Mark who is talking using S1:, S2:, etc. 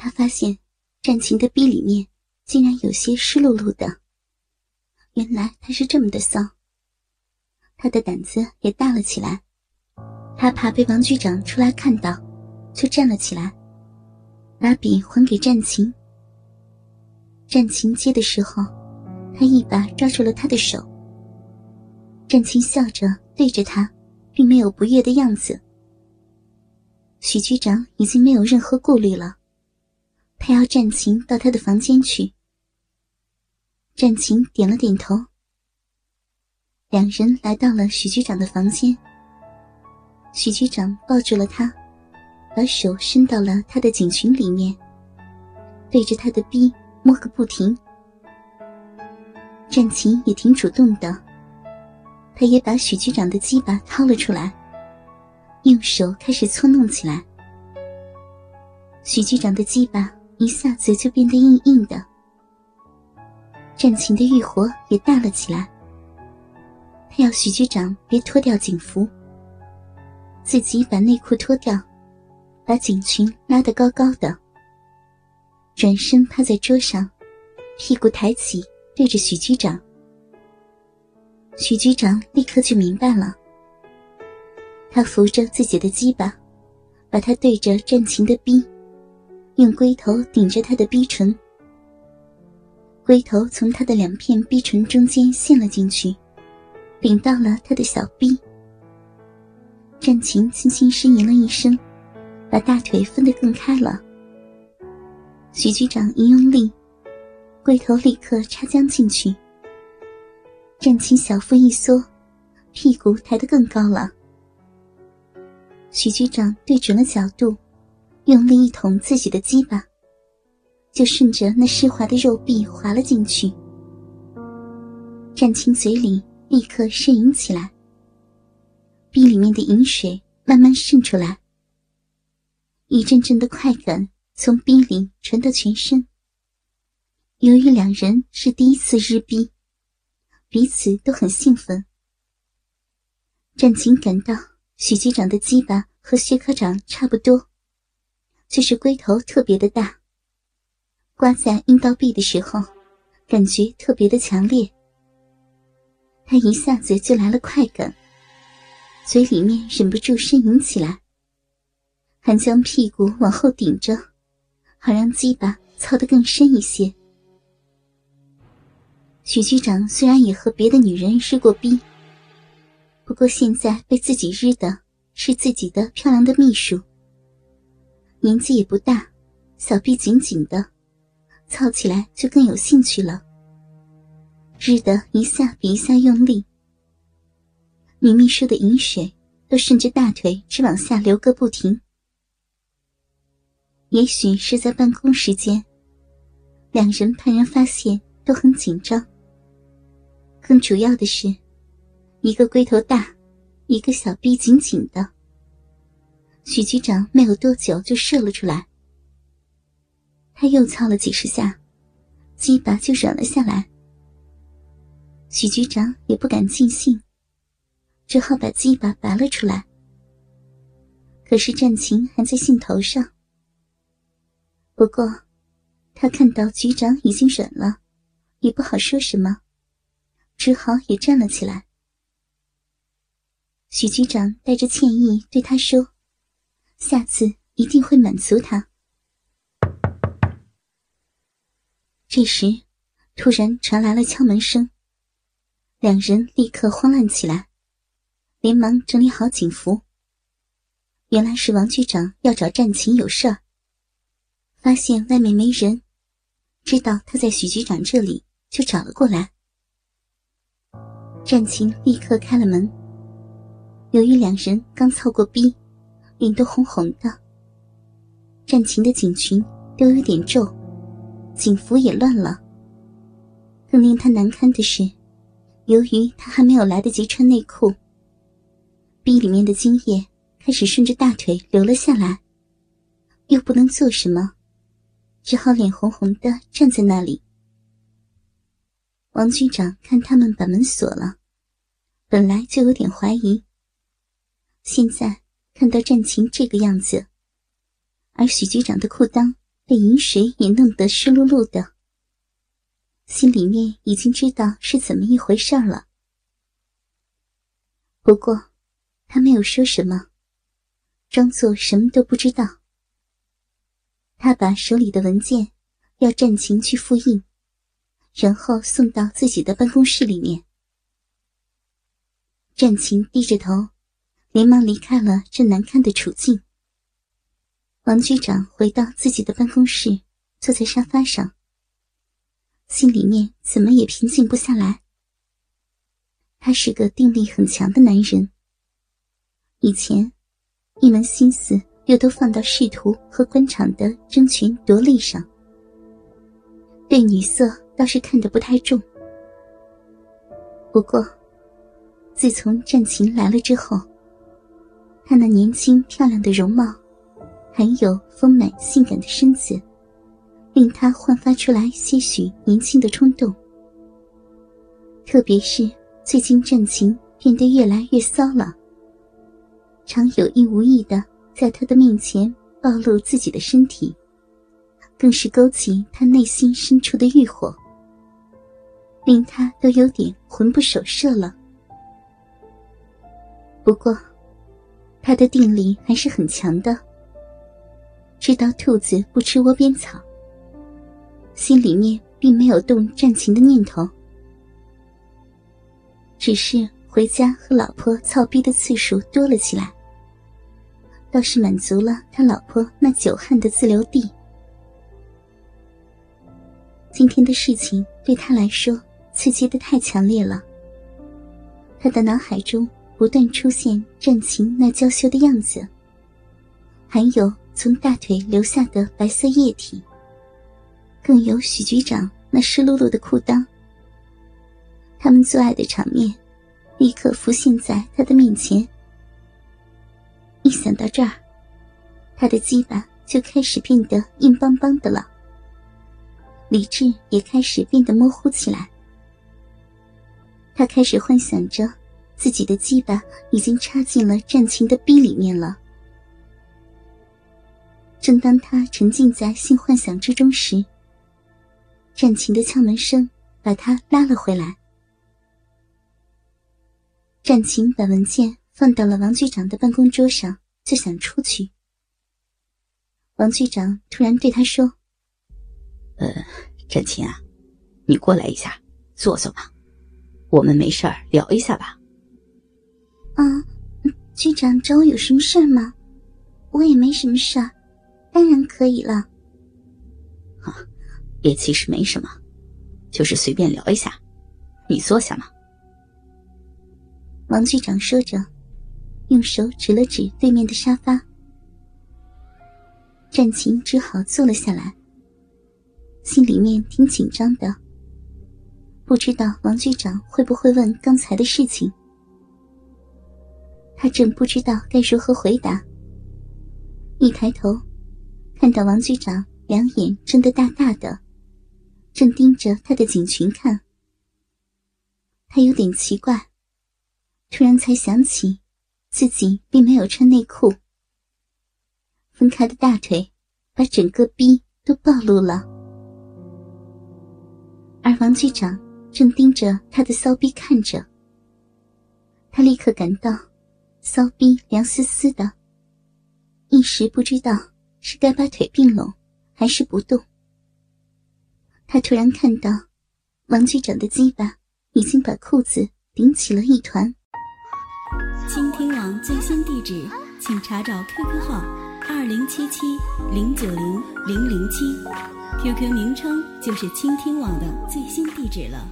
S1: 他发现战琴的逼里面竟然有些湿漉漉的。原来他是这么的骚。他的胆子也大了起来，他怕被王局长出来看到，就站了起来，把笔还给战琴。战琴接的时候，他一把抓住了他的手。战琴笑着对着他，并没有不悦的样子。许局长已经没有任何顾虑了，他要战琴到他的房间去。战琴点了点头。两人来到了许局长的房间。许局长抱住了他，把手伸到了他的警裙里面，对着他的逼摸个不停。战琴也挺主动的，他也把许局长的鸡巴掏了出来，用手开始搓弄起来。许局长的鸡巴一下子就变得硬硬的，战琴的欲火也大了起来。他要许局长别脱掉警服，自己把内裤脱掉，把警裙拉得高高的，转身趴在桌上，屁股抬起对着许局长。许局长立刻就明白了，他扶着自己的鸡巴，把他对着战琴的逼，用龟头顶着他的逼唇，龟头从他的两片逼唇中间陷了进去。顶到了他的小臂，战琴轻轻呻吟了一声，把大腿分得更开了。许局长一用力，龟头立刻插将进去。战琴小腹一缩，屁股抬得更高了。许局长对准了角度，用力一捅自己的鸡巴，就顺着那湿滑的肉壁滑了进去。战青嘴里。立刻呻吟起来，壁里面的饮水慢慢渗出来，一阵阵的快感从壁里传到全身。由于两人是第一次日逼，彼此都很兴奋。战琴感到许局长的鸡巴和薛科长差不多，就是龟头特别的大，刮在阴道壁的时候，感觉特别的强烈。他一下子就来了快感，嘴里面忍不住呻吟起来，还将屁股往后顶着，好让鸡巴操得更深一些。许局长虽然也和别的女人日过逼，不过现在被自己日的是自己的漂亮的秘书，年纪也不大，小臂紧紧的，操起来就更有兴趣了。日的一下比一下用力，女秘书的饮水都顺着大腿直往下流个不停。也许是在办公时间，两人怕人发现，都很紧张。更主要的是，一个龟头大，一个小臂紧紧的。许局长没有多久就射了出来，他又操了几十下，鸡巴就软了下来。许局长也不敢尽兴，只好把鸡巴拔了出来。可是战情还在兴头上。不过，他看到局长已经忍了，也不好说什么，只好也站了起来。许局长带着歉意对他说：“下次一定会满足他。”这时，突然传来了敲门声。两人立刻慌乱起来，连忙整理好警服。原来是王局长要找战琴有事儿，发现外面没人，知道他在许局长这里，就找了过来。战琴立刻开了门。由于两人刚操过逼，脸都红红的，战琴的警裙都有点皱，警服也乱了。更令他难堪的是。由于他还没有来得及穿内裤，逼里面的精液开始顺着大腿流了下来，又不能做什么，只好脸红红的站在那里。王局长看他们把门锁了，本来就有点怀疑，现在看到战情这个样子，而许局长的裤裆被饮水也弄得湿漉漉的，心里面已经知道是怎么一回事了。不过，他没有说什么，装作什么都不知道。他把手里的文件要战情去复印，然后送到自己的办公室里面。战情低着头，连忙离开了这难堪的处境。王局长回到自己的办公室，坐在沙发上，心里面怎么也平静不下来。他是个定力很强的男人，以前一门心思又都放到仕途和官场的争权夺利上，对女色倒是看得不太重。不过，自从战琴来了之后，她那年轻漂亮的容貌，还有丰满性感的身子，令他焕发出来些许年轻的冲动，特别是。最近战情变得越来越骚了，常有意无意的在他的面前暴露自己的身体，更是勾起他内心深处的欲火，令他都有点魂不守舍了。不过，他的定力还是很强的，知道兔子不吃窝边草，心里面并没有动战情的念头。只是回家和老婆操逼的次数多了起来，倒是满足了他老婆那久旱的自留地。今天的事情对他来说刺激的太强烈了，他的脑海中不断出现战情那娇羞的样子，还有从大腿流下的白色液体，更有许局长那湿漉漉的裤裆。他们做爱的场面，立刻浮现在他的面前。一想到这儿，他的鸡巴就开始变得硬邦邦的了，理智也开始变得模糊起来。他开始幻想着，自己的鸡巴已经插进了战情的逼里面了。正当他沉浸在性幻想之中时，战情的敲门声把他拉了回来。战琴把文件放到了王局长的办公桌上，就想出去。王局长突然对他说：“
S2: 呃，战琴啊，你过来一下，坐坐吧，我们没事儿聊一下吧。”“
S1: 啊，局长找我有什么事儿吗？我也没什么事儿，当然可以了。”“
S2: 啊，也其实没什么，就是随便聊一下，你坐下嘛。”
S1: 王局长说着，用手指了指对面的沙发。战琴只好坐了下来，心里面挺紧张的，不知道王局长会不会问刚才的事情。他正不知道该如何回答，一抬头，看到王局长两眼睁得大大的，正盯着他的颈裙看。他有点奇怪。突然才想起，自己并没有穿内裤。分开的大腿把整个逼都暴露了，而王局长正盯着他的骚逼看着。他立刻感到骚逼凉丝丝的，一时不知道是该把腿并拢还是不动。他突然看到王局长的鸡巴已经把裤子顶起了一团。
S3: 倾听网最新地址，请查找 QQ 号二零七七零九零零零七，QQ 名称就是倾听网的最新地址了。